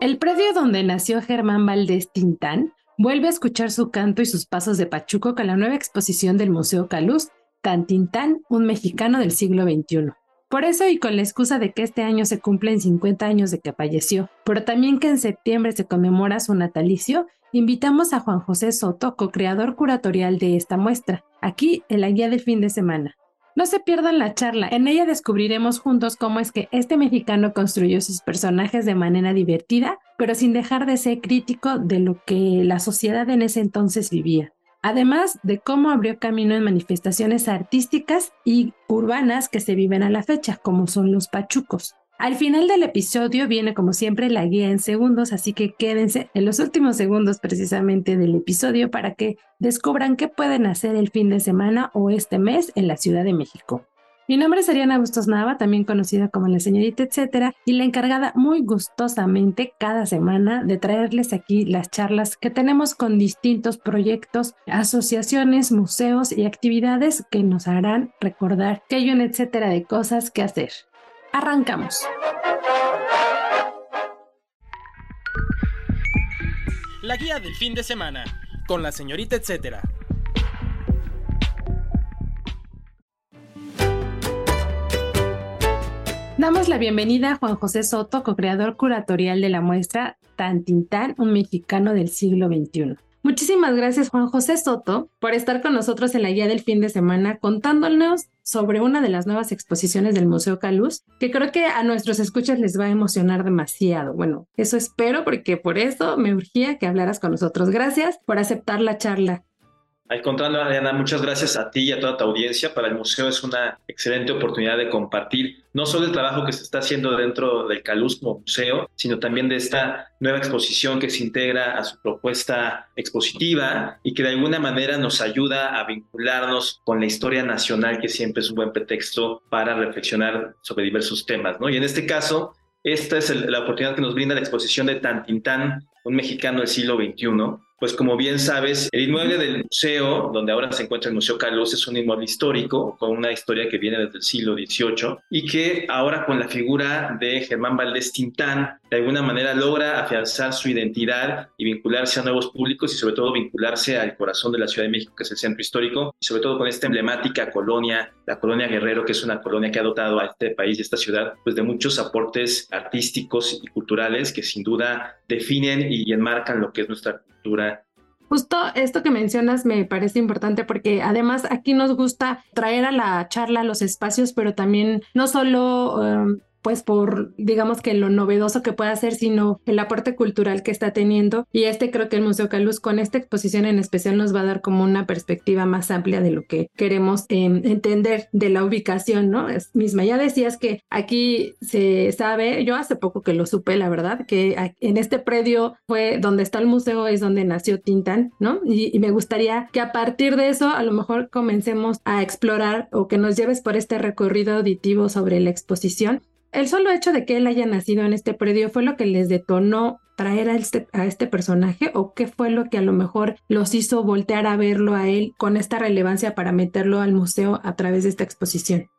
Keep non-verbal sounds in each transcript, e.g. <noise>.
El predio donde nació Germán Valdés Tintán vuelve a escuchar su canto y sus pasos de Pachuco con la nueva exposición del Museo Caluz, Tan Tintán, un mexicano del siglo XXI. Por eso y con la excusa de que este año se cumplen 50 años de que falleció, pero también que en septiembre se conmemora su natalicio, invitamos a Juan José Soto, co-creador curatorial de esta muestra, aquí en la guía del fin de semana. No se pierdan la charla, en ella descubriremos juntos cómo es que este mexicano construyó sus personajes de manera divertida, pero sin dejar de ser crítico de lo que la sociedad en ese entonces vivía. Además de cómo abrió camino en manifestaciones artísticas y urbanas que se viven a la fecha, como son los pachucos. Al final del episodio viene como siempre la guía en segundos, así que quédense en los últimos segundos precisamente del episodio para que descubran qué pueden hacer el fin de semana o este mes en la Ciudad de México. Mi nombre es Ariana Bustos Nava, también conocida como la señorita etcétera, y la encargada muy gustosamente cada semana de traerles aquí las charlas que tenemos con distintos proyectos, asociaciones, museos y actividades que nos harán recordar que hay un etcétera de cosas que hacer. Arrancamos. La guía del fin de semana, con la señorita etcétera. Damos la bienvenida a Juan José Soto, co-creador curatorial de la muestra Tantintán, un mexicano del siglo XXI. Muchísimas gracias Juan José Soto por estar con nosotros en la guía del fin de semana contándonos sobre una de las nuevas exposiciones del Museo Caluz, que creo que a nuestros escuchas les va a emocionar demasiado. Bueno, eso espero porque por eso me urgía que hablaras con nosotros. Gracias por aceptar la charla. Al contrario, Ariana, muchas gracias a ti y a toda tu audiencia. Para el museo es una excelente oportunidad de compartir no solo el trabajo que se está haciendo dentro del Caluz como museo, sino también de esta nueva exposición que se integra a su propuesta expositiva y que de alguna manera nos ayuda a vincularnos con la historia nacional, que siempre es un buen pretexto para reflexionar sobre diversos temas. ¿no? Y en este caso, esta es la oportunidad que nos brinda la exposición de Tantintán, un mexicano del siglo XXI, pues como bien sabes, el inmueble del museo, donde ahora se encuentra el Museo Carlos, es un inmueble histórico con una historia que viene desde el siglo XVIII y que ahora con la figura de Germán Valdés Tintán, de alguna manera logra afianzar su identidad y vincularse a nuevos públicos y sobre todo vincularse al corazón de la Ciudad de México, que es el centro histórico, y sobre todo con esta emblemática colonia, la colonia Guerrero, que es una colonia que ha dotado a este país y esta ciudad pues de muchos aportes artísticos y culturales que sin duda definen y enmarcan lo que es nuestra Justo esto que mencionas me parece importante porque además aquí nos gusta traer a la charla los espacios, pero también no solo um, pues por, digamos que lo novedoso que puede hacer, sino el aporte cultural que está teniendo. Y este creo que el Museo Caluz con esta exposición en especial nos va a dar como una perspectiva más amplia de lo que queremos em, entender de la ubicación, ¿no? Es misma, ya decías que aquí se sabe, yo hace poco que lo supe, la verdad, que en este predio fue donde está el museo, es donde nació Tintán, ¿no? Y me gustaría que a partir de eso a lo mejor comencemos a explorar o que nos lleves por este recorrido auditivo sobre la exposición el solo hecho de que él haya nacido en este predio fue lo que les detonó traer a este, a este, personaje o qué fue lo que a lo mejor los hizo voltear a verlo a él con esta relevancia para meterlo al museo a través de esta exposición?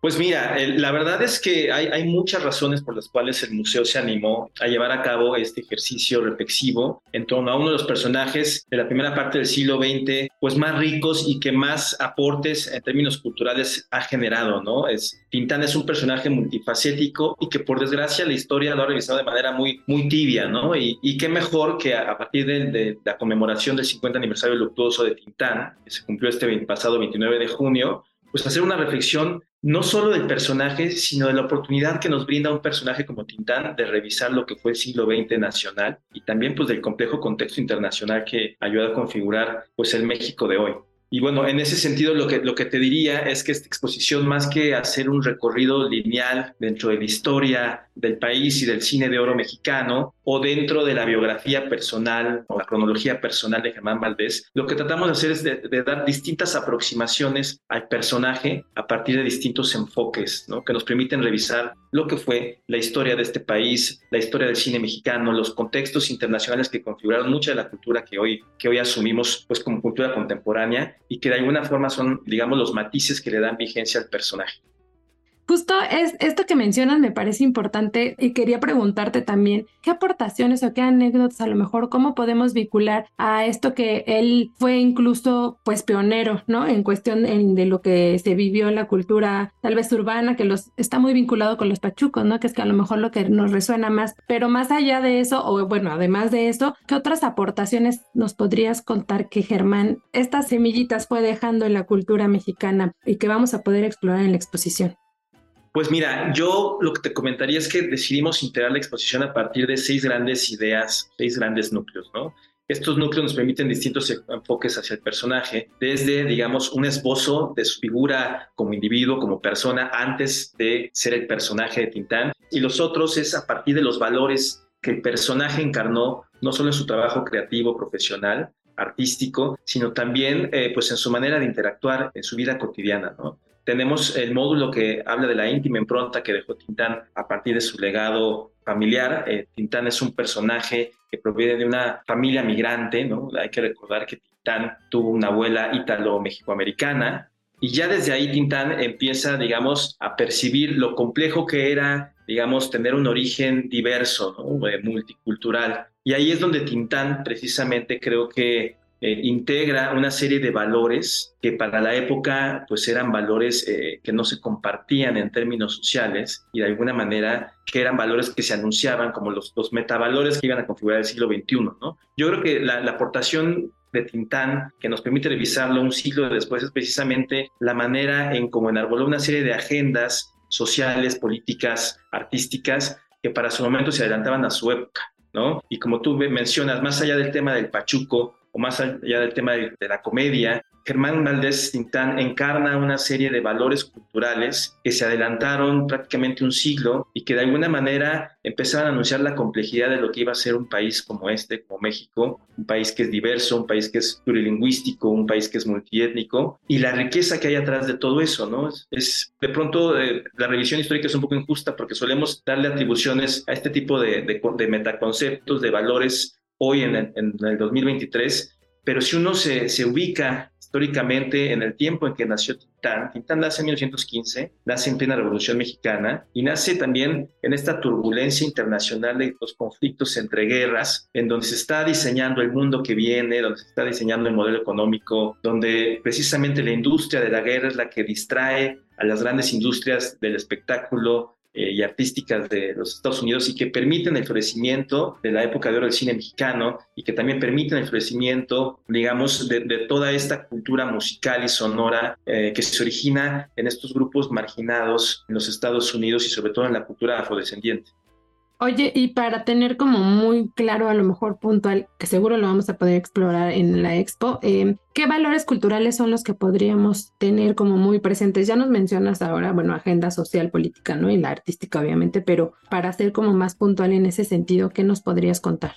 Pues mira, la verdad es que hay, muchas razones por las cuales el museo se animó a llevar a cabo este ejercicio reflexivo en torno a uno de los personajes de la primera parte del siglo XX, pues más ricos y que más aportes en términos culturales ha generado, ¿no? Es, Tintán es un personaje multifacético y que por desgracia la historia lo ha revisado de manera muy, muy tibia, ¿no? Y, y qué mejor que a, partir de, de, la conmemoración del 50 aniversario luctuoso de Tintán, que se cumplió este pasado 29 de junio, pues hacer una reflexión no solo del personaje, sino de la oportunidad que nos brinda un personaje como Tintán de revisar lo que fue el siglo XX nacional y también pues del complejo contexto internacional que ayuda a configurar pues el México de hoy. Y bueno, en ese sentido lo que, lo que te diría es que esta exposición, más que hacer un recorrido lineal dentro de la historia del país y del cine de oro mexicano, o dentro de la biografía personal o la cronología personal de Germán Valdés, lo que tratamos de hacer es de, dar distintas aproximaciones al personaje a partir de distintos enfoques, que nos permiten revisar lo que fue la historia de este país, la historia del cine mexicano, los contextos internacionales que configuraron mucha de la cultura que hoy, que hoy asumimos pues, como cultura contemporánea y que de alguna forma son, digamos, los matices que le dan vigencia al personaje. Justo es esto que mencionas me parece importante y quería preguntarte también qué aportaciones o qué anécdotas a lo mejor cómo podemos vincular a esto que él fue incluso pues pionero, ¿no? En cuestión de lo que se vivió en la cultura tal vez urbana que los está muy vinculado con los pachucos, ¿no? Que es que a lo mejor lo que nos resuena más, pero más allá de eso o bueno, además de eso, ¿qué otras aportaciones nos podrías contar que Germán estas semillitas fue dejando en la cultura mexicana y que vamos a poder explorar en la exposición? Pues mira, yo lo que te comentaría es que decidimos integrar la exposición a partir de seis grandes ideas, seis grandes núcleos, ¿no? Estos núcleos nos permiten distintos enfoques hacia el personaje, desde, digamos, un esbozo de su figura como individuo, como persona, antes de ser el personaje de Tintán. Y los otros es a partir de los valores que el personaje encarnó, no solo en su trabajo creativo, profesional, artístico, sino también eh, pues en su manera de interactuar en su vida cotidiana, ¿no? Tenemos el módulo que habla de la íntima impronta que dejó Tintán a partir de su legado familiar. Eh, Tintán es un personaje que proviene de una familia migrante, ¿no? Hay que recordar que Tintán tuvo una abuela ítalo-mexicoamericana y ya desde ahí Tintán empieza, digamos, a percibir lo complejo que era, digamos, tener un origen diverso, ¿no? Eh, multicultural. Y ahí es donde Tintán precisamente creo que eh, integra una serie de valores que para la época pues eran valores eh, que no se compartían en términos sociales y de alguna manera que eran valores que se anunciaban como los, los metavalores que iban a configurar el siglo XXI. ¿no? Yo creo que la, la aportación de Tintán que nos permite revisarlo un siglo después es precisamente la manera en cómo enarboló una serie de agendas sociales, políticas, artísticas que para su momento se adelantaban a su época. ¿no? Y como tú mencionas, más allá del tema del Pachuco, o más allá del tema de, la comedia, Germán Valdés Tintán encarna una serie de valores culturales que se adelantaron prácticamente un siglo y que de alguna manera empezaban a anunciar la complejidad de lo que iba a ser un país como este, como México, un país que es diverso, un país que es plurilingüístico, un país que es multiétnico y la riqueza que hay atrás de todo eso, ¿no? Es, de pronto eh, la revisión histórica es un poco injusta porque solemos darle atribuciones a este tipo de, de, de metaconceptos, de valores hoy en el, 2023, pero si uno se, se, ubica históricamente en el tiempo en que nació Tintán, Tintán nace en 1915, nace en plena Revolución Mexicana y nace también en esta turbulencia internacional de los conflictos entre guerras, en donde se está diseñando el mundo que viene, donde se está diseñando el modelo económico, donde precisamente la industria de la guerra es la que distrae a las grandes industrias del espectáculo, eh, y artísticas de los Estados Unidos y que permiten el florecimiento de la época de oro del cine mexicano y que también permiten el florecimiento, digamos, de, toda esta cultura musical y sonora eh, que se origina en estos grupos marginados en los Estados Unidos y sobre todo en la cultura afrodescendiente. Oye, y para tener como muy claro, a lo mejor puntual, que seguro lo vamos a poder explorar en la expo, em, ¿qué valores culturales son los que podríamos tener como muy presentes? Ya nos mencionas ahora, bueno, agenda social, política, ¿no? Y la artística, obviamente, pero para ser como más puntual en ese sentido, ¿qué nos podrías contar?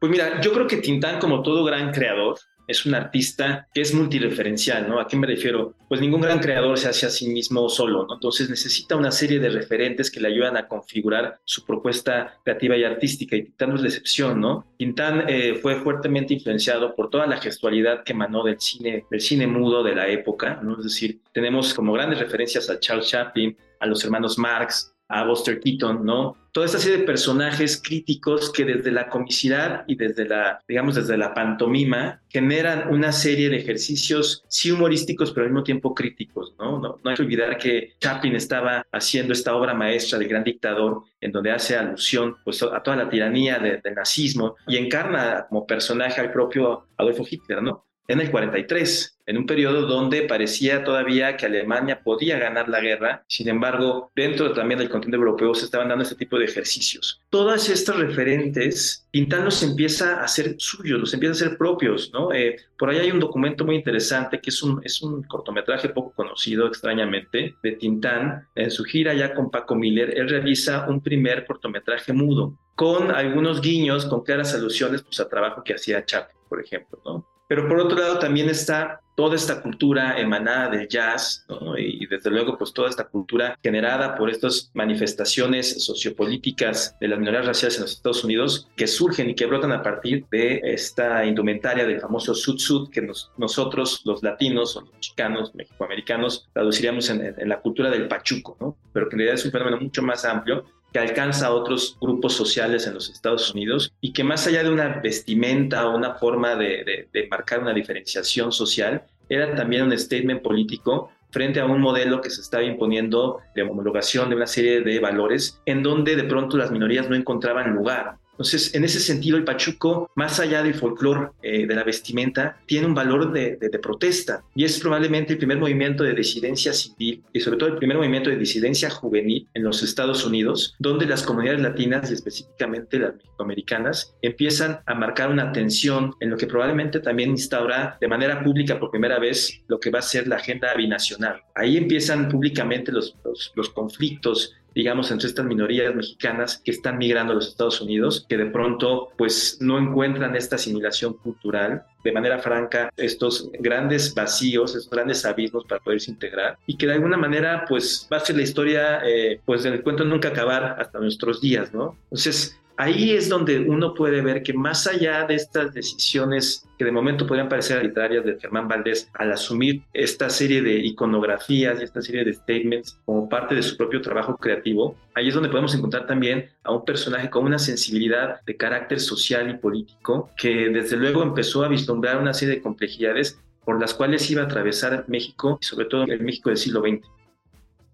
Pues mira, yo creo que Tintán, como todo gran creador, es un artista que es multireferencial, ¿no? ¿A qué me refiero? Pues ningún gran creador se hace a sí mismo solo, ¿no? Entonces necesita una serie de referentes que le ayudan a configurar su propuesta creativa y artística y Tintán no es la excepción, ¿no? Tintán eh, fue fuertemente influenciado por toda la gestualidad que emanó del cine, del cine mudo de la época, ¿no? Es decir, tenemos como grandes referencias a Charles Chaplin, a los hermanos Marx, a Buster Keaton, ¿no? Toda esta serie de personajes críticos que desde la comicidad y desde la, digamos, desde la pantomima generan una serie de ejercicios sí humorísticos, pero al mismo tiempo críticos, ¿no? No, hay que olvidar que Chaplin estaba haciendo esta obra maestra del gran dictador en donde hace alusión pues, a toda la tiranía del nazismo y encarna como personaje al propio Adolfo Hitler, ¿no? En el 43, en un periodo donde parecía todavía que Alemania podía ganar la guerra. Sin embargo, dentro también del continente europeo se estaban dando este tipo de ejercicios. Todas estas referentes, Tintán los empieza a hacer suyos, los empieza a hacer propios, ¿no? Eh, por ahí hay un documento muy interesante que es un, es un cortometraje poco conocido, extrañamente, de Tintán. En su gira ya con Paco Miller, él realiza un primer cortometraje mudo con algunos guiños, con claras alusiones pues, a trabajo que hacía Chaplin, por ejemplo, ¿no? Pero por otro lado también está toda esta cultura emanada del jazz y, desde luego pues toda esta cultura generada por estas manifestaciones sociopolíticas de las minorías raciales en los Estados Unidos que surgen y que brotan a partir de esta indumentaria del famoso sud sud que nosotros los latinos o los chicanos, mexicoamericanos traduciríamos en, en, la cultura del pachuco, ¿no? pero que en realidad es un fenómeno mucho más amplio que alcanza a otros grupos sociales en los Estados Unidos y que más allá de una vestimenta o una forma de, marcar una diferenciación social, era también un statement político frente a un modelo que se estaba imponiendo de homologación de una serie de valores en donde de pronto las minorías no encontraban lugar. Entonces, en ese sentido, el pachuco, más allá del folclore eh, de la vestimenta, tiene un valor de, protesta y es probablemente el primer movimiento de disidencia civil y sobre todo el primer movimiento de disidencia juvenil en los Estados Unidos, donde las comunidades latinas y específicamente las mexicoamericanas empiezan a marcar una tensión en lo que probablemente también instaura de manera pública por primera vez lo que va a ser la agenda binacional. Ahí empiezan públicamente los, los, los conflictos digamos, entre estas minorías mexicanas que están migrando a los Estados Unidos, que de pronto pues no encuentran esta asimilación cultural de manera franca estos grandes vacíos, estos grandes abismos para poderse integrar y que de alguna manera pues va a ser la historia eh, pues del cuento nunca acabar hasta nuestros días, ¿no? Entonces ahí es donde uno puede ver que más allá de estas decisiones que de momento podrían parecer arbitrarias de Germán Valdés al asumir esta serie de iconografías y esta serie de statements como parte de su propio trabajo creativo, ahí es donde podemos encontrar también a un personaje con una sensibilidad de carácter social y político que desde luego empezó a vislumbrar una serie de complejidades por las cuales iba a atravesar México y sobre todo el México del siglo XX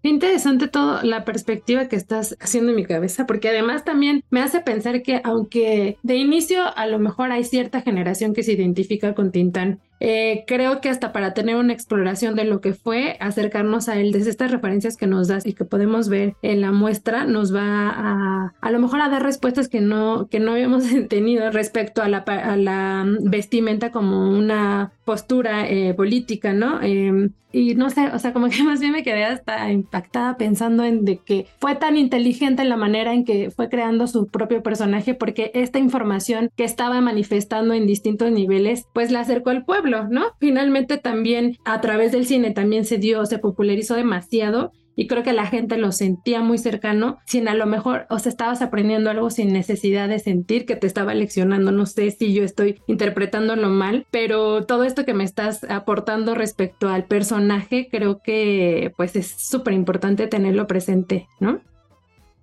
interesante toda la perspectiva que estás haciendo en mi cabeza, porque además también me hace pensar que aunque de inicio a lo mejor hay cierta generación que se identifica con Tintán, eh, creo que hasta para tener una exploración de lo que fue, acercarnos a él desde estas referencias que nos das y que podemos ver en la muestra, nos va a a lo mejor a dar respuestas que no, que no habíamos <laughs> tenido respecto a la, a la vestimenta como una postura eh, política, ¿no? Em, y no sé, o sea, como que <laughs> más bien me quedé hasta impactada pensando en de que fue tan inteligente en la manera en que fue creando su propio personaje, porque esta información que estaba manifestando en distintos niveles, pues la acercó al pueblo ¿no? Finalmente también a través del cine también se dio, se popularizó demasiado y creo que la gente lo sentía muy cercano, sin a lo mejor, o sea, estabas aprendiendo algo sin necesidad de sentir que te estaba leccionando, no sé si yo estoy interpretándolo mal, pero todo esto que me estás aportando respecto al personaje, creo que pues es súper importante tenerlo presente, ¿no?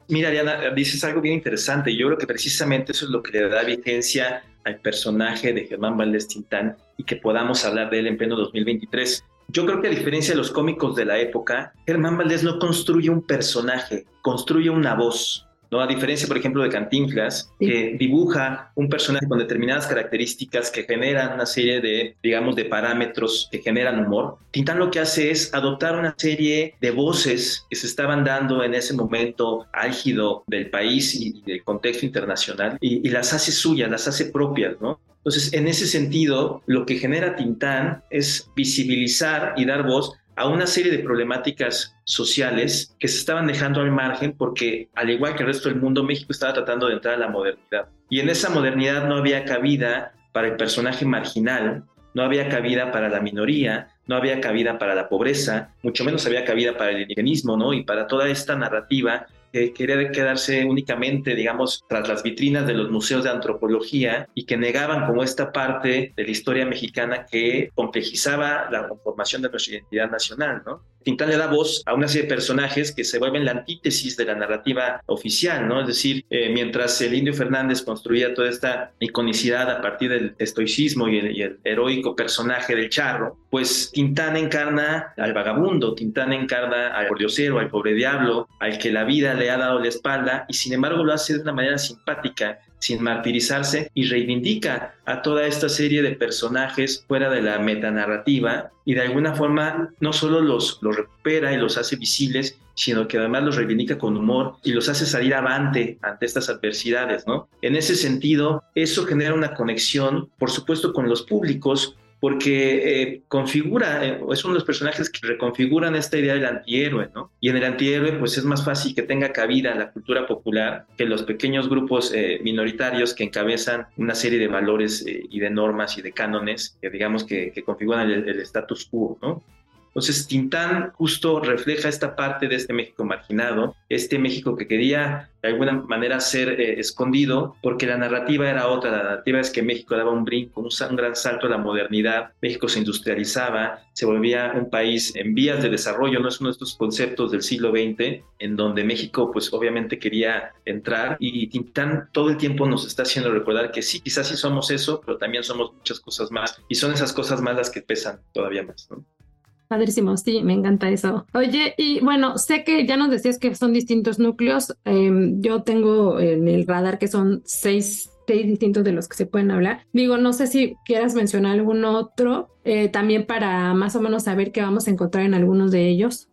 Mira, Ariana, dices algo bien interesante. Yo creo que precisamente eso es lo que le da vigencia al personaje de Germán Valdés Tintán y que podamos hablar de él en pleno 2023. Yo creo que a diferencia de los cómicos de la época, Germán Valdés no construye un personaje, construye una voz. ¿No? A diferencia, por ejemplo, de Cantinflas, que dibuja un personaje con determinadas características que generan una serie de, digamos, de parámetros que generan humor, Tintán lo que hace es adoptar una serie de voces que se estaban dando en ese momento álgido del país y del contexto internacional y, y las hace suyas, las hace propias, ¿no? Entonces, en ese sentido, lo que genera Tintán es visibilizar y dar voz a una serie de problemáticas sociales que se estaban dejando al margen porque, al igual que el resto del mundo, México estaba tratando de entrar a la modernidad. Y en esa modernidad no había cabida para el personaje marginal, no había cabida para la minoría, no había cabida para la pobreza, mucho menos había cabida para el indigenismo, ¿no? Y para toda esta narrativa que quería quedarse únicamente, digamos, tras las vitrinas de los museos de antropología y que negaban como esta parte de la historia mexicana que complejizaba la conformación de nuestra identidad nacional, ¿no? Tintán le da voz a una serie de personajes que se vuelven la antítesis de la narrativa oficial, ¿no? Es decir, eh, mientras el Indio Fernández construía toda esta iconicidad a partir del estoicismo y el, y el heroico personaje del charro, pues Tintán encarna al vagabundo, Tintán encarna al pordiosero, al pobre diablo, al que la vida le ha dado la espalda y sin embargo lo hace de una manera simpática, sin martirizarse y reivindica a toda esta serie de personajes fuera de la metanarrativa y de alguna forma no solo los, los recupera y los hace visibles, sino que además los reivindica con humor y los hace salir avante ante estas adversidades, ¿no? En ese sentido, eso genera una conexión, por supuesto, con los públicos, porque eh, configura, eh, es uno de los personajes que reconfiguran esta idea del antihéroe, ¿no? Y en el antihéroe, pues es más fácil que tenga cabida en la cultura popular que los pequeños grupos eh, minoritarios que encabezan una serie de valores y de normas y de cánones que digamos que, que configuran el, el status quo, ¿no? Entonces, Tintán justo refleja esta parte de este México marginado, este México que quería de alguna manera ser eh, escondido, porque la narrativa era otra. La narrativa es que México daba un brinco, un, gran salto a la modernidad. México se industrializaba, se volvía un país en vías de desarrollo. No es uno de estos conceptos del siglo XX en donde México, pues obviamente quería entrar. Y Tintán todo el tiempo nos está haciendo recordar que sí, quizás sí somos eso, pero también somos muchas cosas más. Y son esas cosas más las que pesan todavía más. ¿no? Padrísimo, sí, me encanta eso. Oye, y bueno, sé que ya nos decías que son distintos núcleos. Eh, yo tengo en el radar que son seis, seis distintos de los que se pueden hablar. Digo, no sé si quieras mencionar algún otro, eh, también para más o menos saber qué vamos a encontrar en algunos de ellos.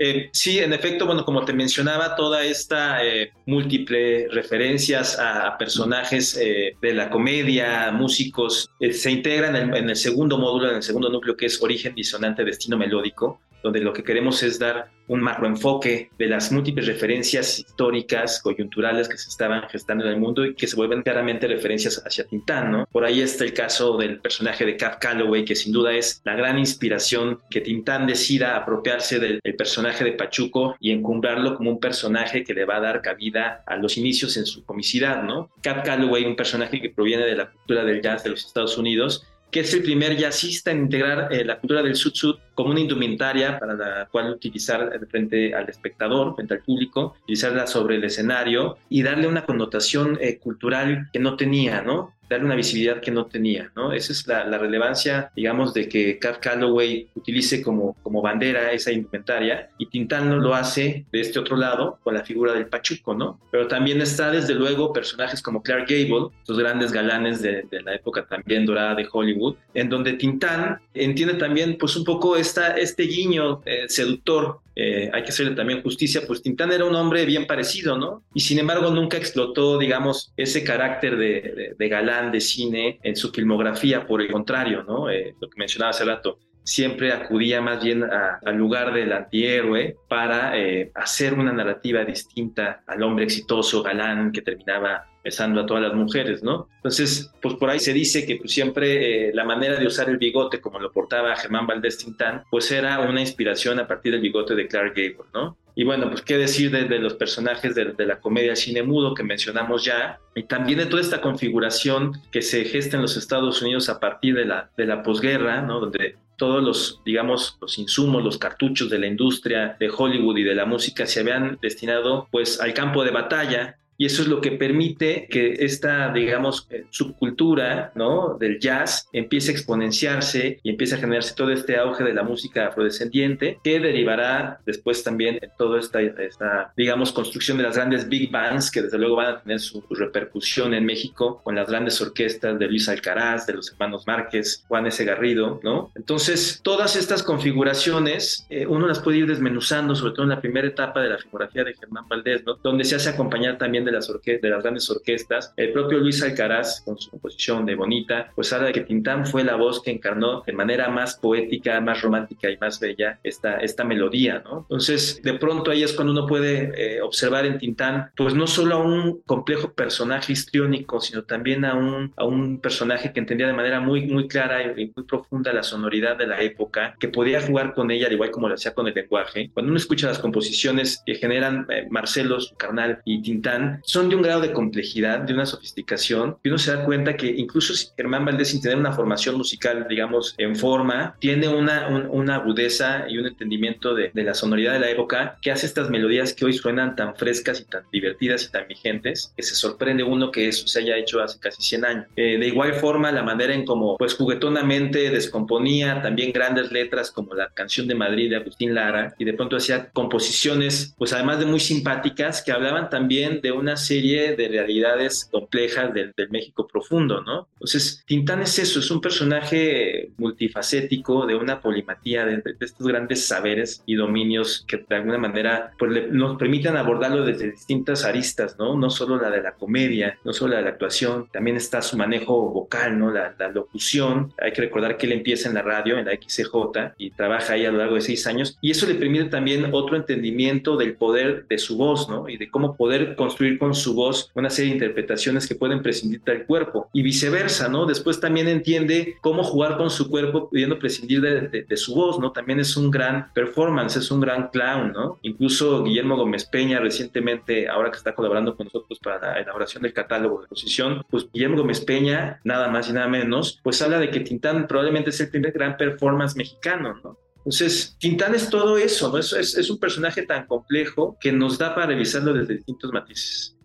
Eh, sí, en efecto, bueno, como te mencionaba, toda esta eh, múltiple referencias a, personajes eh, de la comedia, músicos, eh, se integran en, el segundo módulo, en el segundo núcleo, que es origen disonante, destino melódico, donde lo que queremos es dar un macroenfoque de las múltiples referencias históricas, coyunturales que se estaban gestando en el mundo y que se vuelven claramente referencias hacia Tintán, ¿no? Por ahí está el caso del personaje de Cab Calloway, que sin duda es la gran inspiración que Tintán decida apropiarse del, personaje de Pachuco y encumbrarlo como un personaje que le va a dar cabida a los inicios en su comicidad, ¿no? Cab Calloway, un personaje que proviene de la cultura del jazz de los Estados Unidos, que es el primer jazzista en integrar eh, la cultura del sud-sud como una indumentaria para la cual utilizar frente al espectador, frente al público, utilizarla sobre el escenario y darle una connotación eh, cultural que no tenía, ¿no? Darle una visibilidad que no tenía, ¿no? Esa es la, la relevancia, digamos, de que Cab Calloway utilice como, como bandera esa indumentaria y Tintán lo hace de este otro lado con la figura del Pachuco, ¿no? Pero también está, desde luego, personajes como Clark Gable, los grandes galanes de, de la época también dorada de Hollywood, en donde Tintán entiende también, pues, un poco esta, este guiño eh, seductor eh, hay que hacerle también justicia, pues Tintán era un hombre bien parecido, ¿no? Y sin embargo nunca explotó, digamos, ese carácter de, de, de galán de cine en su filmografía, por el contrario, ¿no? Eh, lo que mencionaba hace rato, siempre acudía más bien al lugar del antihéroe para eh, hacer una narrativa distinta al hombre exitoso, galán, que terminaba besando a todas las mujeres, ¿no? Entonces, pues por ahí se dice que pues, siempre eh, la manera de usar el bigote, como lo portaba Germán Valdés Tintán, pues era una inspiración a partir del bigote de Clark Gable, ¿no? Y bueno, pues qué decir de, de los personajes de, de, la comedia cine mudo que mencionamos ya, y también de toda esta configuración que se gesta en los Estados Unidos a partir de la, de la posguerra, ¿no? Donde todos los, digamos, los insumos, los cartuchos de la industria de Hollywood y de la música se habían destinado pues al campo de batalla y eso es lo que permite que esta, digamos, subcultura ¿no? del jazz empiece a exponenciarse y empiece a generarse todo este auge de la música afrodescendiente, que derivará después también en toda esta, esta, digamos, construcción de las grandes big bands, que desde luego van a tener su repercusión en México con las grandes orquestas de Luis Alcaraz, de los hermanos Márquez, Juan S. Garrido, ¿no? Entonces, todas estas configuraciones, eh, uno las puede ir desmenuzando, sobre todo en la primera etapa de la filmografía de Germán Valdés, ¿no? Donde se hace acompañar también de las, de las grandes orquestas. El propio Luis Alcaraz, con su composición de Bonita, pues habla de que Tintán fue la voz que encarnó de manera más poética, más romántica y más bella esta, esta melodía, ¿no? Entonces, de pronto ahí es cuando uno puede eh, observar en Tintán, pues no solo a un complejo personaje histriónico, sino también a un, a un personaje que entendía de manera muy, muy clara y muy profunda la sonoridad de la época, que podía jugar con ella, al igual como lo hacía con el lenguaje. Cuando uno escucha las composiciones que generan eh, Marcelo, su carnal y Tintán, Son de un grado de complejidad, de una sofisticación, y uno se da cuenta que incluso si Germán Valdés, sin tener una formación musical, digamos, en forma, tiene una, una agudeza y un entendimiento de, de, la sonoridad de la época que hace estas melodías que hoy suenan tan frescas y tan divertidas y tan vigentes, que se sorprende uno que eso se haya hecho hace casi 100 años. Eh, de igual forma, la manera en como, pues, juguetonamente descomponía también grandes letras como la canción de Madrid de Agustín Lara, y de pronto hacía composiciones, pues, además de muy simpáticas, que hablaban también de una serie de realidades complejas del, del México profundo, ¿no? Entonces, Tintán es eso, es un personaje multifacético, de una polimatía, de, de estos grandes saberes y dominios que de alguna manera pues, le, nos permiten abordarlo desde distintas aristas, ¿no? No solo la de la comedia, no solo la de la actuación, también está su manejo vocal, ¿no? La, la locución. Hay que recordar que él empieza en la radio, en la XCJ, y trabaja ahí a lo largo de seis años, y eso le permite también otro entendimiento del poder de su voz, ¿no? Y de cómo poder construir con su voz una serie de interpretaciones que pueden prescindir del cuerpo, y viceversa, ¿no? Después también entiende cómo jugar con su cuerpo pudiendo prescindir de, de, de su voz, ¿no? También es un gran performance, es un gran clown, ¿no? Incluso Guillermo Gómez Peña recientemente, ahora que está colaborando con nosotros para la elaboración del catálogo de exposición, pues Guillermo Gómez Peña, nada más y nada menos, pues habla de que Tintán probablemente es el primer gran performance mexicano, ¿no? Entonces, Tintán es todo eso, ¿no? Es, es, es un personaje tan complejo que nos da para revisarlo desde distintos matices.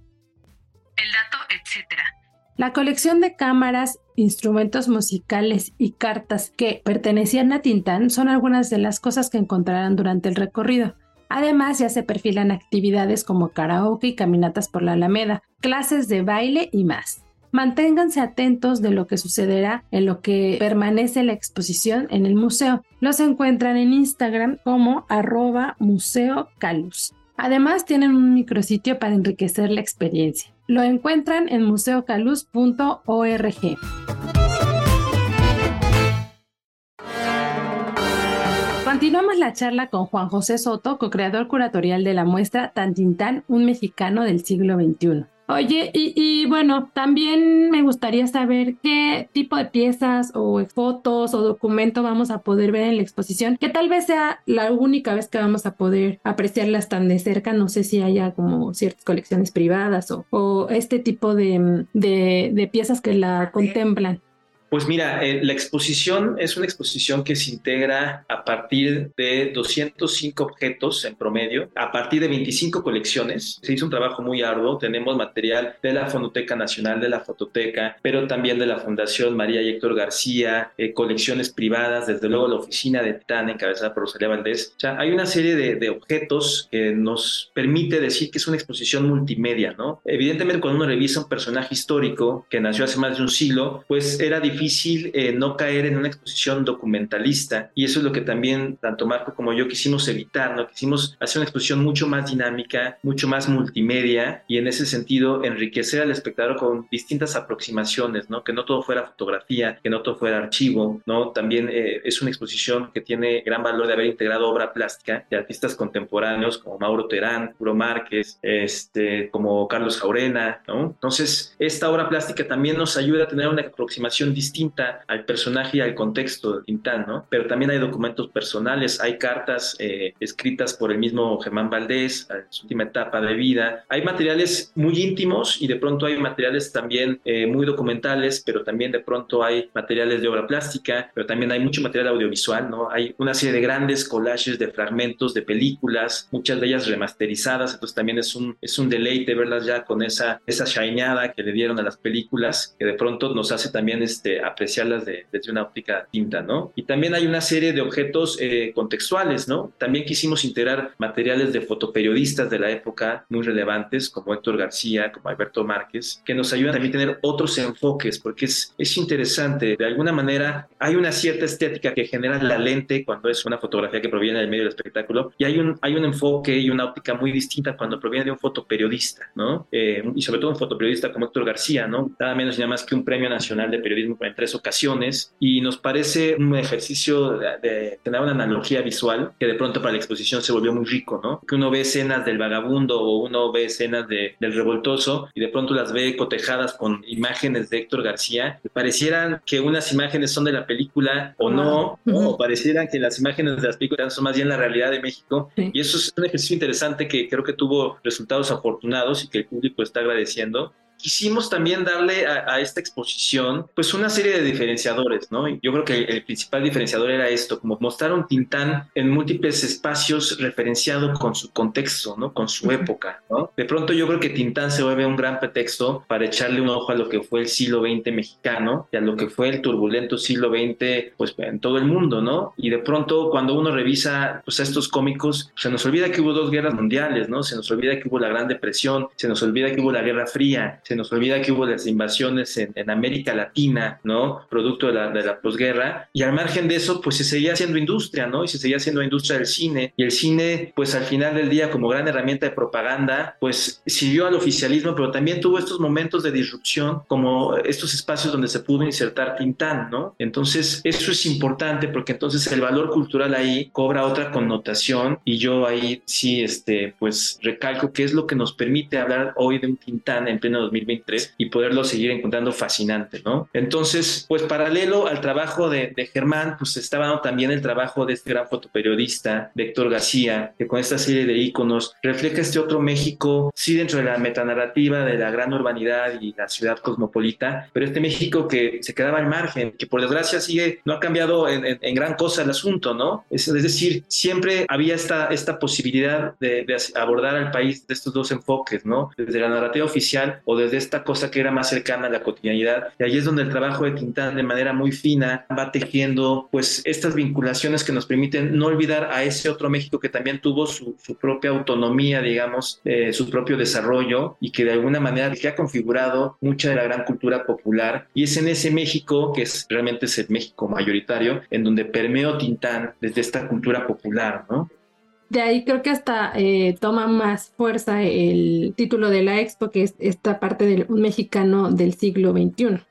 El dato, etcétera. La colección de cámaras, instrumentos musicales y cartas que pertenecían a Tintán son algunas de las cosas que encontrarán durante el recorrido. Además, ya se perfilan actividades como karaoke y caminatas por la Alameda, clases de baile y más. Manténganse atentos de lo que sucederá en lo que permanece la exposición en el museo. Los encuentran en Instagram como arroba museo calus. Además, tienen un micrositio para enriquecer la experiencia. Lo encuentran en museocaluz.org. Continuamos la charla con Juan José Soto, co-creador curatorial de la muestra Tantintán, un mexicano del siglo XXI. Oye, y, y, bueno, también me gustaría saber qué tipo de piezas o fotos o documento vamos a poder ver en la exposición, que tal vez sea la única vez que vamos a poder apreciarlas tan de cerca. No sé si haya como ciertas colecciones privadas o, o este tipo de, de, de piezas que la contemplan. Pues mira, eh, la exposición es una exposición que se integra a partir de 205 objetos en promedio, a partir de 25 colecciones. Se hizo un trabajo muy arduo. Tenemos material de la Fonoteca Nacional, de la Fototeca, pero también de la Fundación María y Héctor García, eh, colecciones privadas, desde luego la oficina de TAN encabezada por Rosalía Valdés. O sea, hay una serie de, de objetos que nos permite decir que es una exposición multimedia, ¿no? Evidentemente, cuando uno revisa un personaje histórico que nació hace más de un siglo, pues era difícil difícil eh, no caer en una exposición documentalista y eso es lo que también tanto Marco como yo quisimos evitar, ¿no? Quisimos hacer una exposición mucho más dinámica, mucho más multimedia y en ese sentido enriquecer al espectador con distintas aproximaciones, ¿no? Que no todo fuera fotografía, que no todo fuera archivo, ¿no? También eh, es una exposición que tiene gran valor de haber integrado obra plástica de artistas contemporáneos como Mauro Terán, Puro Márquez, este, como Carlos Jaurena, ¿no? Entonces, esta obra plástica también nos ayuda a tener una aproximación distinta distinta al personaje y al contexto de Tintán, ¿no? Pero también hay documentos personales, hay cartas eh, escritas por el mismo Germán Valdés en su última etapa de vida, hay materiales muy íntimos y de pronto hay materiales también eh, muy documentales, pero también de pronto hay materiales de obra plástica, pero también hay mucho material audiovisual, ¿no? Hay una serie de grandes collages de fragmentos de películas, muchas de ellas remasterizadas, entonces también es un, es un deleite verlas ya con esa, esa shineada que le dieron a las películas, que de pronto nos hace también este, apreciarlas de, desde una óptica tinta, ¿no? Y también hay una serie de objetos eh, contextuales, ¿no? También quisimos integrar materiales de fotoperiodistas de la época muy relevantes, como Héctor García, como Alberto Márquez, que nos ayudan también a tener otros enfoques, porque es, es interesante, de alguna manera hay una cierta estética que genera la lente cuando es una fotografía que proviene del medio del espectáculo, y hay un, hay un enfoque y una óptica muy distinta cuando proviene de un fotoperiodista, ¿no? Eh, y sobre todo un fotoperiodista como Héctor García, ¿no? Nada menos y nada más que un premio nacional de periodismo en tres ocasiones y nos parece un ejercicio de, tener una analogía visual que de pronto para la exposición se volvió muy rico, ¿no? Que uno ve escenas del vagabundo o uno ve escenas de, del revoltoso y de pronto las ve cotejadas con imágenes de Héctor García, parecieran que unas imágenes son de la película o no, o parecieran que las imágenes de las películas son más bien la realidad de México. Y eso es un ejercicio interesante que creo que tuvo resultados afortunados y que el público está agradeciendo quisimos también darle a, esta exposición pues una serie de diferenciadores, ¿no? Yo creo que el, principal diferenciador era esto, como mostrar un Tintán en múltiples espacios referenciado con su contexto, ¿no? Con su época, ¿no? De pronto yo creo que Tintán se vuelve un gran pretexto para echarle un ojo a lo que fue el siglo XX mexicano y a lo que fue el turbulento siglo XX pues en todo el mundo, ¿no? Y de pronto cuando uno revisa pues estos cómicos, se nos olvida que hubo dos guerras mundiales, ¿no? Se nos olvida que hubo la Gran Depresión, se nos olvida que hubo la Guerra Fría, se nos olvida que hubo las invasiones en, América Latina, ¿no? Producto de la, de la posguerra. Y al margen de eso, pues se seguía haciendo industria, ¿no? Y se seguía haciendo industria del cine. Y el cine, pues al final del día, como gran herramienta de propaganda, pues siguió al oficialismo, pero también tuvo estos momentos de disrupción, como estos espacios donde se pudo insertar Tintán, ¿no? Entonces, eso es importante porque entonces el valor cultural ahí cobra otra connotación y yo ahí sí, este, pues recalco que es lo que nos permite hablar hoy de un Tintán en pleno 2023 y poderlo seguir encontrando fascinante, ¿no? Entonces, pues paralelo al trabajo de, Germán, pues estaba dando también el trabajo de este gran fotoperiodista, Héctor García, que con esta serie de íconos refleja este otro México, sí dentro de la metanarrativa de la gran urbanidad y la ciudad cosmopolita, pero este México que se quedaba al margen, que por desgracia sigue, no ha cambiado en, gran cosa el asunto, ¿no? Es, decir, siempre había esta, esta posibilidad de, de abordar al país de estos dos enfoques, ¿no? Desde la narrativa oficial o desde esta cosa que era más cercana a la cotidianidad. Y ahí es donde el trabajo de Tintán de manera muy fina va tejiendo pues estas vinculaciones que nos permiten no olvidar a ese otro México que también tuvo su, propia autonomía, digamos, eh, su propio desarrollo y que de alguna manera que ha configurado mucha de la gran cultura popular. Y es en ese México, que es realmente es el México mayoritario, en donde permeó Tintán desde esta cultura popular, ¿no? De ahí creo que hasta eh, toma más fuerza el título de la expo, que es esta parte de un mexicano del siglo XXI.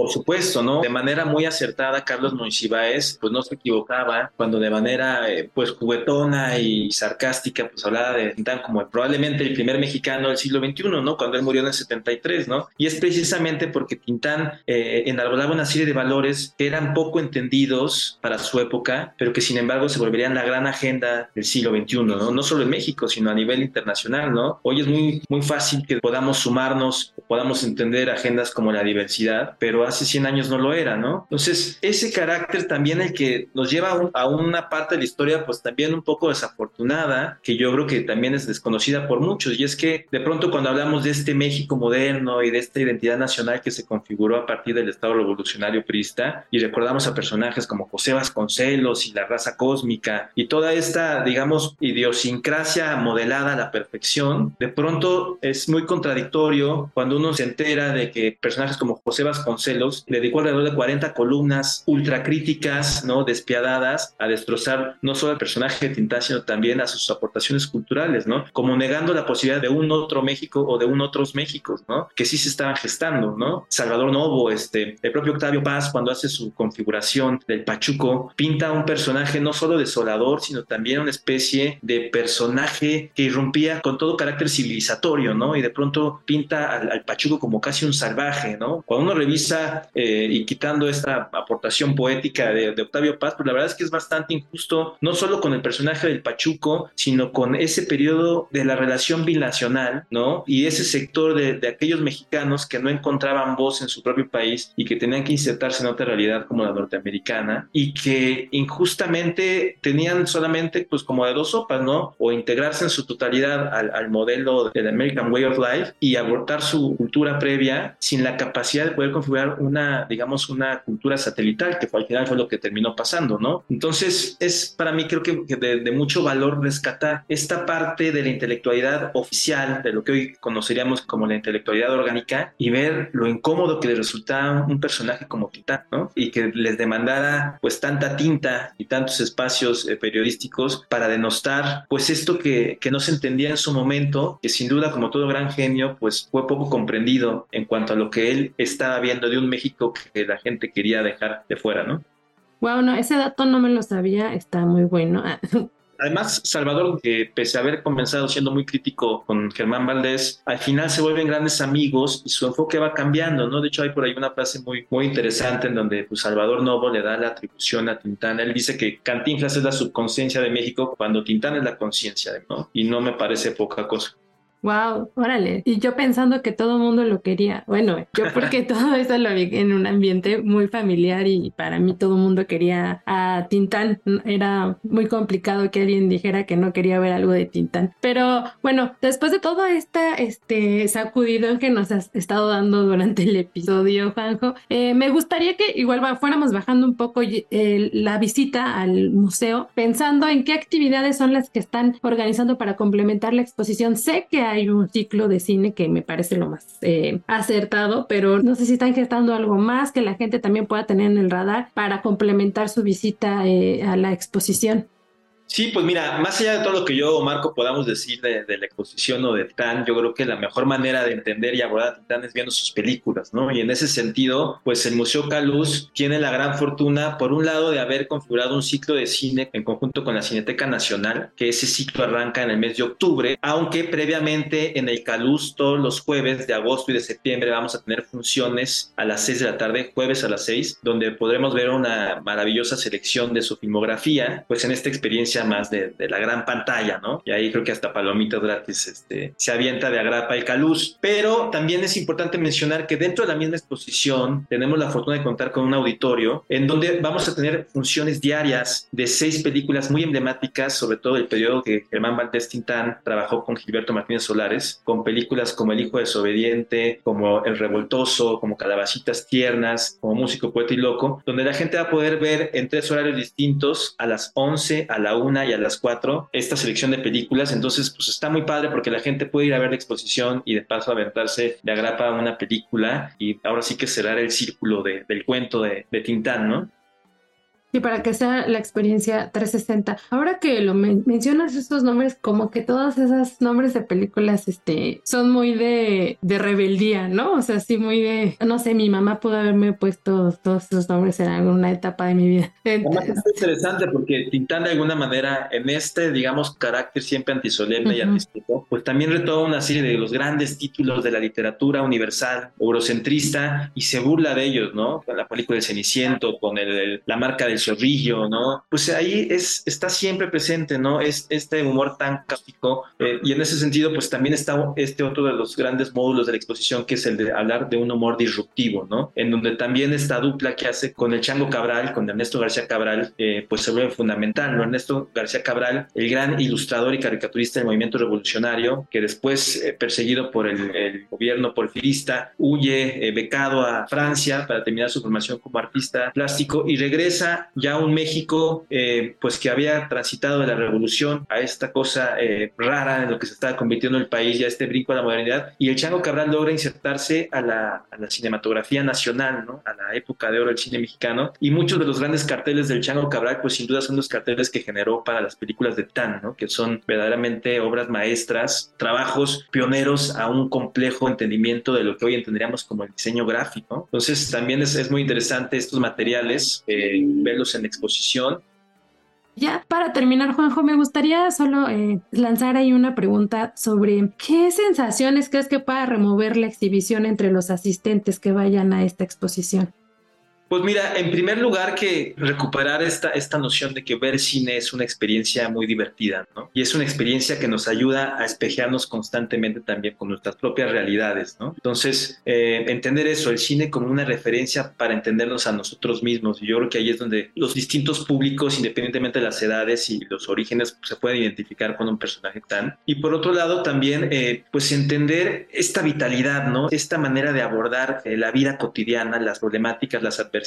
Por supuesto, ¿no? De manera muy acertada, Carlos Monsiváis, pues no se equivocaba cuando de manera, eh, pues, juguetona y sarcástica, pues hablaba de Tintán como probablemente el primer mexicano del siglo XXI, ¿no? Cuando él murió en el 73, ¿no? Y es precisamente porque Tintán eh, enarbolaba una serie de valores que eran poco entendidos para su época, pero que sin embargo se volverían la gran agenda del siglo XXI, ¿no? No solo en México, sino a nivel internacional, ¿no? Hoy es muy, muy fácil que podamos sumarnos, podamos entender agendas como la diversidad, pero hace 100 años no lo era, ¿no? Entonces, ese carácter también el que nos lleva a, una parte de la historia, pues también un poco desafortunada, que yo creo que también es desconocida por muchos, y es que de pronto cuando hablamos de este México moderno y de esta identidad nacional que se configuró a partir del Estado Revolucionario Prista, y recordamos a personajes como José Vasconcelos y la raza cósmica, y toda esta, digamos, idiosincrasia modelada a la perfección, de pronto es muy contradictorio cuando uno se entera de que personajes como José Vasconcelos dedicó alrededor de 40 columnas ultracríticas, ¿no? Despiadadas a destrozar no solo al personaje de Tintán, sino también a sus aportaciones culturales, ¿no? Como negando la posibilidad de un otro México o de un otros Méxicos, ¿no? Que sí se estaban gestando, ¿no? Salvador Novo, este, el propio Octavio Paz, cuando hace su configuración del Pachuco, pinta un personaje no solo desolador, sino también una especie de personaje que irrumpía con todo carácter civilizatorio, ¿no? Y de pronto pinta al, al Pachuco como casi un salvaje, ¿no? Cuando uno revisa eh, y quitando esta aportación poética de, Octavio Paz, pues la verdad es que es bastante injusto, no solo con el personaje del Pachuco, sino con ese periodo de la relación binacional, ¿no? Y ese sector de, de aquellos mexicanos que no encontraban voz en su propio país y que tenían que insertarse en otra realidad como la norteamericana y que injustamente tenían solamente pues como de dos sopas, ¿no? O integrarse en su totalidad al, al modelo del American Way of Life y abortar su cultura previa sin la capacidad de poder configurar una, digamos, una cultura satelital, que al final fue lo que terminó pasando, ¿no? Entonces, es para mí creo que de, mucho valor rescatar esta parte de la intelectualidad oficial, de lo que hoy conoceríamos como la intelectualidad orgánica, y ver lo incómodo que le resultaba un personaje como Titán, ¿no? Y que les demandara pues tanta tinta y tantos espacios eh, periodísticos para denostar pues esto que, que no se entendía en su momento, que sin duda como todo gran genio pues fue poco incomprendido en cuanto a lo que él estaba viendo de un México que la gente quería dejar de fuera, ¿no? Wow, no, ese dato no me lo sabía, está muy bueno. <laughs> Además, Salvador, que pese a haber comenzado siendo muy crítico con Germán Valdés, al final se vuelven grandes amigos y su enfoque va cambiando, ¿no? De hecho, hay por ahí una frase muy, muy interesante en donde pues, Salvador Novo le da la atribución a Tintán. Él dice que Cantinflas es la subconsciencia de México cuando Tintán es la conciencia, ¿no? Y no me parece poca cosa. Wow, órale. Y yo pensando que todo el mundo lo quería. Bueno, yo <laughs> porque todo eso lo vi en un ambiente muy familiar y para mí todo el mundo quería a Tintán. Era muy complicado que alguien dijera que no quería ver algo de Tintán. Pero bueno, después de todo esta este sacudidón que nos has estado dando durante el episodio, Juanjo, eh, me gustaría que igual fuéramos bajando un poco la visita al museo, pensando en qué actividades son las que están organizando para complementar la exposición. Sé que hay un ciclo de cine que me parece lo más eh, acertado, pero no sé si están gestando algo más que la gente también pueda tener en el radar para complementar su visita eh, a la exposición. Sí, pues mira, más allá de todo lo que yo o Marco podamos decir de, la exposición o de Titán, yo creo que la mejor manera de entender y abordar a es viendo sus películas, ¿no? Y en ese sentido, pues el Museo Caluz tiene la gran fortuna, por un lado, de haber configurado un ciclo de cine en conjunto con la Cineteca Nacional, que ese ciclo arranca en el mes de octubre, aunque previamente en el Caluz todos los jueves de agosto y de septiembre vamos a tener funciones a las 6 de la tarde, jueves a las 6, donde podremos ver una maravillosa selección de su filmografía, pues en esta experiencia más de, la gran pantalla, ¿no? Y ahí creo que hasta palomitas gratis este, se avienta de agrapa el caluz. Pero también es importante mencionar que dentro de la misma exposición tenemos la fortuna de contar con un auditorio en donde vamos a tener funciones diarias de seis películas muy emblemáticas, sobre todo el periodo que Germán Valdés Tintán trabajó con Gilberto Martínez Solares, con películas como El Hijo Desobediente, como El Revoltoso, como Calabacitas Tiernas, como Músico, Poeta y Loco, donde la gente va a poder ver en tres horarios distintos a las 11, a la 1 y a las 4 esta selección de películas. Entonces, pues está muy padre porque la gente puede ir a ver la exposición y de paso aventarse de agrapa una película y ahora sí que cerrar el círculo del cuento de, de Tintán, ¿no? Y para que sea la experiencia 360. Ahora que lo mencionas estos nombres, como que todos esos nombres de películas este, son muy de, de, rebeldía, ¿no? O sea, sí, muy de, no sé, mi mamá pudo haberme puesto todos esos nombres en alguna etapa de mi vida. Además, es interesante porque Tintán de alguna manera en este, digamos, carácter siempre antisolemne y artístico, pues también retoma una serie de los grandes títulos de la literatura universal, eurocentrista, y se burla de ellos, ¿no? Con la película del Ceniciento, con el, la marca del zorrillo, ¿no? Pues ahí es, está siempre presente, ¿no? Es este humor tan cástico eh, y en ese sentido, pues también está este otro de los grandes módulos de la exposición, que es el de hablar de un humor disruptivo, ¿no? En donde también esta dupla que hace con el Chango Cabral, con Ernesto García Cabral, eh, pues se vuelve fundamental, ¿no? Ernesto García Cabral, el gran ilustrador y caricaturista del movimiento revolucionario, que después, eh, perseguido por el, el, gobierno porfirista, huye becado a Francia para terminar su formación como artista plástico y regresa ya un México eh, pues que había transitado de la revolución a esta cosa eh, rara en lo que se estaba convirtiendo el país, ya este brinco a la modernidad, y el Chango Cabral logra insertarse a la, a la cinematografía nacional, ¿no? a la época de oro del cine mexicano, y muchos de los grandes carteles del Chango Cabral pues sin duda son los carteles que generó para las películas de Tan, ¿no? que son verdaderamente obras maestras, trabajos pioneros a un complejo entendimiento de lo que hoy entenderíamos como el diseño gráfico. Entonces también es, es muy interesante estos materiales, eh, en exposición. Ya para terminar, Juanjo, me gustaría solo eh, lanzar ahí una pregunta sobre qué sensaciones crees que pueda remover la exhibición entre los asistentes que vayan a esta exposición. Pues mira, en primer lugar que recuperar esta, esta noción de que ver cine es una experiencia muy divertida, ¿no? Y es una experiencia que nos ayuda a espejearnos constantemente también con nuestras propias realidades, ¿no? Entonces, eh, entender eso, el cine como una referencia para entendernos a nosotros mismos. Y yo creo que ahí es donde los distintos públicos, independientemente de las edades y los orígenes, se pueden identificar con un personaje tan. Y por otro lado, también, eh, pues entender esta vitalidad, ¿no? Esta manera de abordar eh, la vida cotidiana, las problemáticas, las adversidades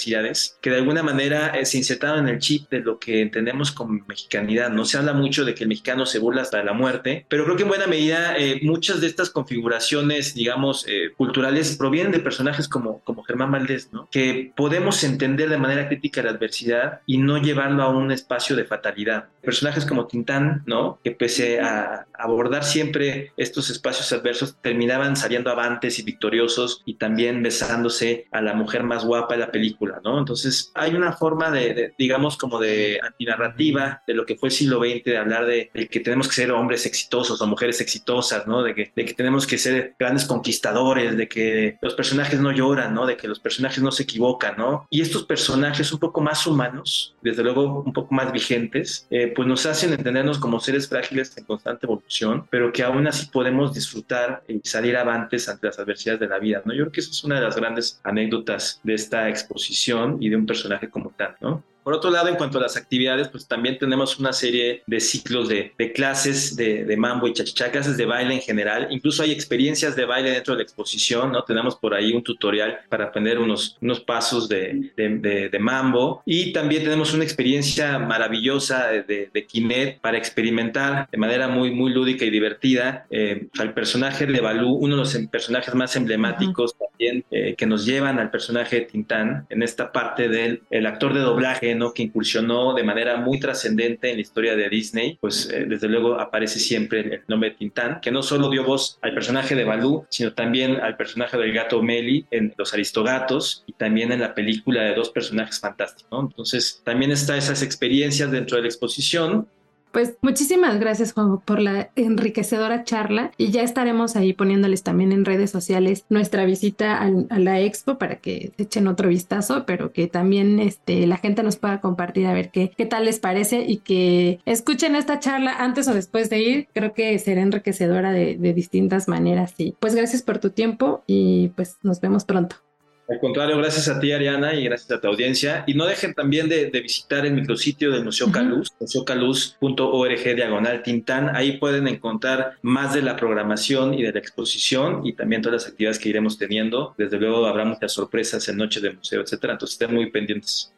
que de alguna manera eh, se insertaron en el chip de lo que entendemos como mexicanidad. No se habla mucho de que el mexicano se burla hasta la muerte, pero creo que en buena medida eh, muchas de estas configuraciones, digamos, eh, culturales provienen de personajes como, como Germán Valdés, ¿no? que podemos entender de manera crítica la adversidad y no llevarlo a un espacio de fatalidad. Personajes como Tintán, ¿no? que pese a abordar siempre estos espacios adversos, terminaban saliendo avantes y victoriosos y también besándose a la mujer más guapa de la película, ¿no? Entonces hay una forma de, digamos, como de antinarrativa de lo que fue el siglo XX, de hablar de, que tenemos que ser hombres exitosos o mujeres exitosas, ¿no? De que, de que tenemos que ser grandes conquistadores, de que los personajes no lloran, ¿no? De que los personajes no se equivocan, ¿no? Y estos personajes un poco más humanos, desde luego un poco más vigentes, eh, pues nos hacen entendernos como seres frágiles en constante evolución, pero que aún así podemos disfrutar y salir avantes ante las adversidades de la vida, ¿no? Yo creo que eso es una de las grandes anécdotas de esta exposición y de un personaje como tal, ¿no? Por otro lado, en cuanto a las actividades, pues también tenemos una serie de ciclos de, clases de, mambo y chachichá, clases de baile en general. Incluso hay experiencias de baile dentro de la exposición, ¿no? Tenemos por ahí un tutorial para aprender unos, unos pasos de, de mambo. Y también tenemos una experiencia maravillosa de, de, Kinet para experimentar de manera muy, muy lúdica y divertida eh, al personaje de Balú, uno de los personajes más emblemáticos también eh, que nos llevan al personaje de Tintán en esta parte del el actor de doblaje que incursionó de manera muy trascendente en la historia de Disney, pues eh, desde luego aparece siempre el nombre de Tintán, que no solo dio voz al personaje de Balú, sino también al personaje del gato Meli en Los Aristogatos y también en la película de dos personajes fantásticos. Entonces también está esas experiencias dentro de la exposición pues muchísimas gracias Juan por la enriquecedora charla y ya estaremos ahí poniéndoles también en redes sociales nuestra visita a, la expo para que echen otro vistazo, pero que también este, la gente nos pueda compartir a ver qué, qué tal les parece y que escuchen esta charla antes o después de ir. Creo que será enriquecedora de, de distintas maneras. Y pues gracias por tu tiempo y pues nos vemos pronto. Al contrario, gracias a ti, Ariana, y gracias a tu audiencia. Y no dejen también de, visitar el micrositio del Museo Caluz, museocaluz.org diagonal Tintán. Ahí pueden encontrar más de la programación y de la exposición y también todas las actividades que iremos teniendo. Desde luego habrá muchas sorpresas en Noche de Museo, etcétera. Entonces estén muy pendientes.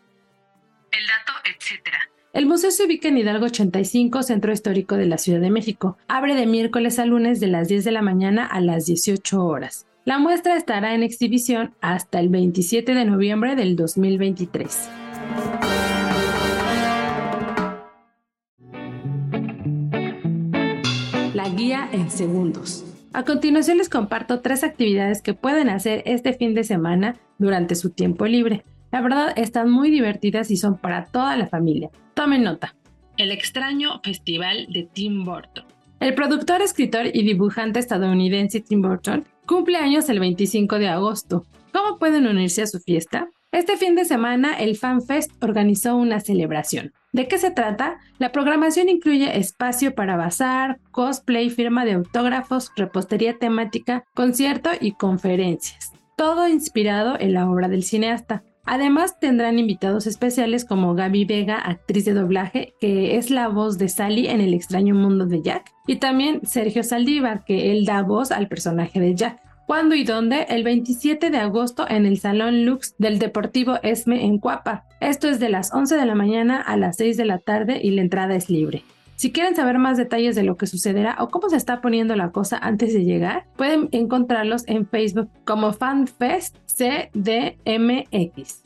El dato, etcétera. El museo se ubica en Hidalgo 85, Centro Histórico de la Ciudad de México. Abre de miércoles a lunes de las 10 de la mañana a las 18 horas. La muestra estará en exhibición hasta el 27 de noviembre del 2023. La guía en segundos. A continuación les comparto tres actividades que pueden hacer este fin de semana durante su tiempo libre. La verdad están muy divertidas y son para toda la familia. Tomen nota. El extraño Festival de Tim Burton. El productor, escritor y dibujante estadounidense Tim Burton cumple años el 25 de agosto. ¿Cómo pueden unirse a su fiesta? Este fin de semana el FanFest organizó una celebración. ¿De qué se trata? La programación incluye espacio para bazar, cosplay, firma de autógrafos, repostería temática, concierto y conferencias. Todo inspirado en la obra del cineasta. Además tendrán invitados especiales como Gaby Vega, actriz de doblaje, que es la voz de Sally en El extraño mundo de Jack, y también Sergio Saldívar, que él da voz al personaje de Jack. ¿Cuándo y dónde? El 27 de agosto en el Salón Lux del Deportivo Esme en Cuapa. Esto es de las 11 de la mañana a las 6 de la tarde y la entrada es libre. Si quieren saber más detalles de lo que sucederá o cómo se está poniendo la cosa antes de llegar, pueden encontrarlos en Facebook como FanFest CDMX.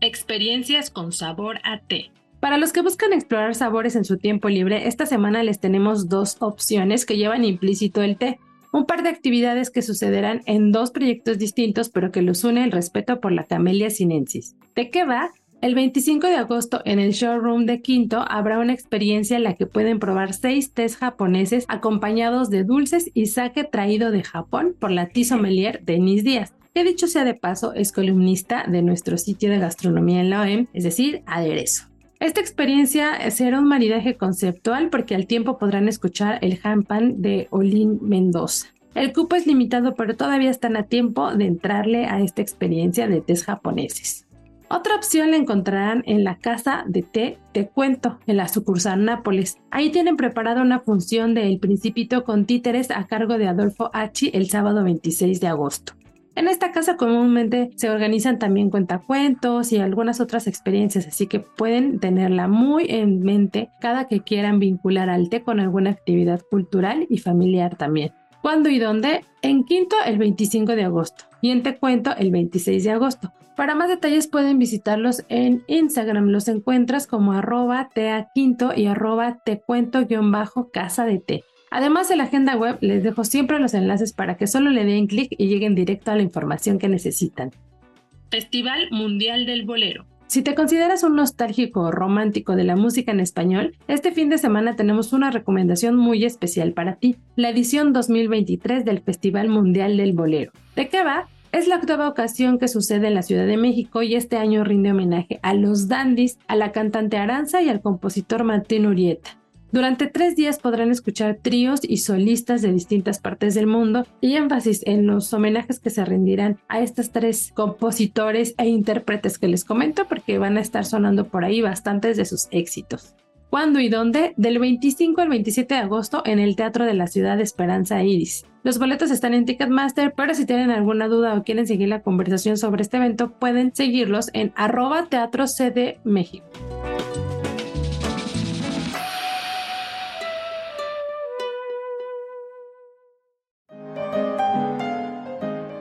Experiencias con sabor a té. Para los que buscan explorar sabores en su tiempo libre, esta semana les tenemos dos opciones que llevan implícito el té. Un par de actividades que sucederán en dos proyectos distintos, pero que los une el respeto por la Camellia sinensis. ¿De qué va? El 25 de agosto en el showroom de Quinto habrá una experiencia en la que pueden probar seis tés japoneses acompañados de dulces y sake traído de Japón por la tea sommelier Denise Díaz, que dicho sea de paso es columnista de nuestro sitio de gastronomía en la OEM, es decir, aderezo. Esta experiencia será un maridaje conceptual porque al tiempo podrán escuchar el hampan de Olin Mendoza. El cupo es limitado, pero todavía están a tiempo de entrarle a esta experiencia de tés japoneses. Otra opción la encontrarán en la casa de té Te Cuento, en la sucursal Nápoles. Ahí tienen preparada una función de El Principito con títeres a cargo de Adolfo Hachi el sábado 26 de agosto. En esta casa comúnmente se organizan también cuentacuentos y algunas otras experiencias, así que pueden tenerla muy en mente cada que quieran vincular al té con alguna actividad cultural y familiar también. ¿Cuándo y dónde? En Quinto el 25 de agosto y en Te Cuento el 26 de agosto. Para más detalles pueden visitarlos en Instagram, los encuentras como arroba teaquinto y arroba tecuento-casa de té. Además, en la agenda web les dejo siempre los enlaces para que solo le den clic y lleguen directo a la información que necesitan. Festival Mundial del Bolero. Si te consideras un nostálgico o romántico de la música en español, este fin de semana tenemos una recomendación muy especial para ti, la edición 2023 del Festival Mundial del Bolero. ¿De qué va? Es la octava ocasión que sucede en la Ciudad de México y este año rinde homenaje a los dandis, a la cantante Aranza y al compositor Martín Urieta. Durante tres días podrán escuchar tríos y solistas de distintas partes del mundo y énfasis en los homenajes que se rendirán a estos tres compositores e intérpretes que les comento porque van a estar sonando por ahí bastantes de sus éxitos. ¿Cuándo y dónde? Del 25 al 27 de agosto en el Teatro de la Ciudad de Esperanza Iris. Los boletos están en Ticketmaster, pero si tienen alguna duda o quieren seguir la conversación sobre este evento, pueden seguirlos en arroba teatro México.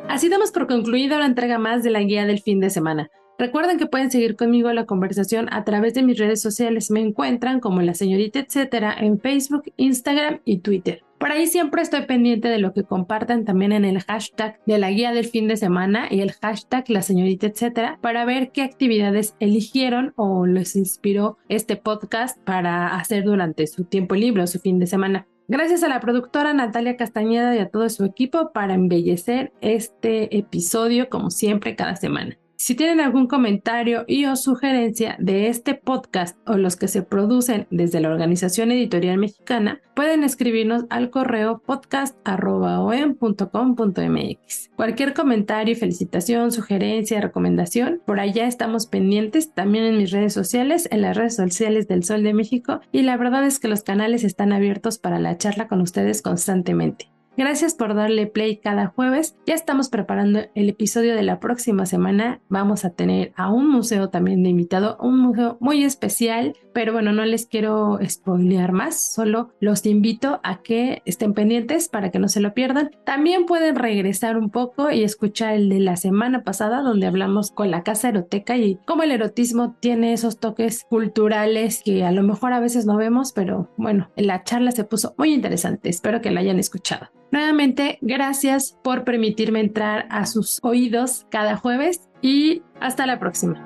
Así damos por concluida una entrega más de la guía del fin de semana. Recuerden que pueden seguir conmigo la conversación a través de mis redes sociales. Me encuentran como la señorita etcétera en Facebook, Instagram y Twitter. Por ahí siempre estoy pendiente de lo que compartan también en el hashtag de la guía del fin de semana y el hashtag la señorita etcétera para ver qué actividades eligieron o les inspiró este podcast para hacer durante su tiempo libre o su fin de semana. Gracias a la productora Natalia Castañeda y a todo su equipo para embellecer este episodio como siempre cada semana. Si tienen algún comentario y o sugerencia de este podcast o los que se producen desde la Organización Editorial Mexicana, pueden escribirnos al correo podcast.com.mx. Cualquier comentario, felicitación, sugerencia, recomendación, por allá estamos pendientes también en mis redes sociales, en las redes sociales del Sol de México y la verdad es que los canales están abiertos para la charla con ustedes constantemente. Gracias por darle play cada jueves. Ya estamos preparando el episodio de la próxima semana. Vamos a tener a un museo también de invitado, un museo muy especial, pero bueno, no les quiero spoilear más, solo los invito a que estén pendientes para que no se lo pierdan. También pueden regresar un poco y escuchar el de la semana pasada donde hablamos con la casa eroteca y cómo el erotismo tiene esos toques culturales que a lo mejor a veces no vemos, pero bueno, la charla se puso muy interesante. Espero que la hayan escuchado. Nuevamente, gracias por permitirme entrar a sus oídos cada jueves y hasta la próxima.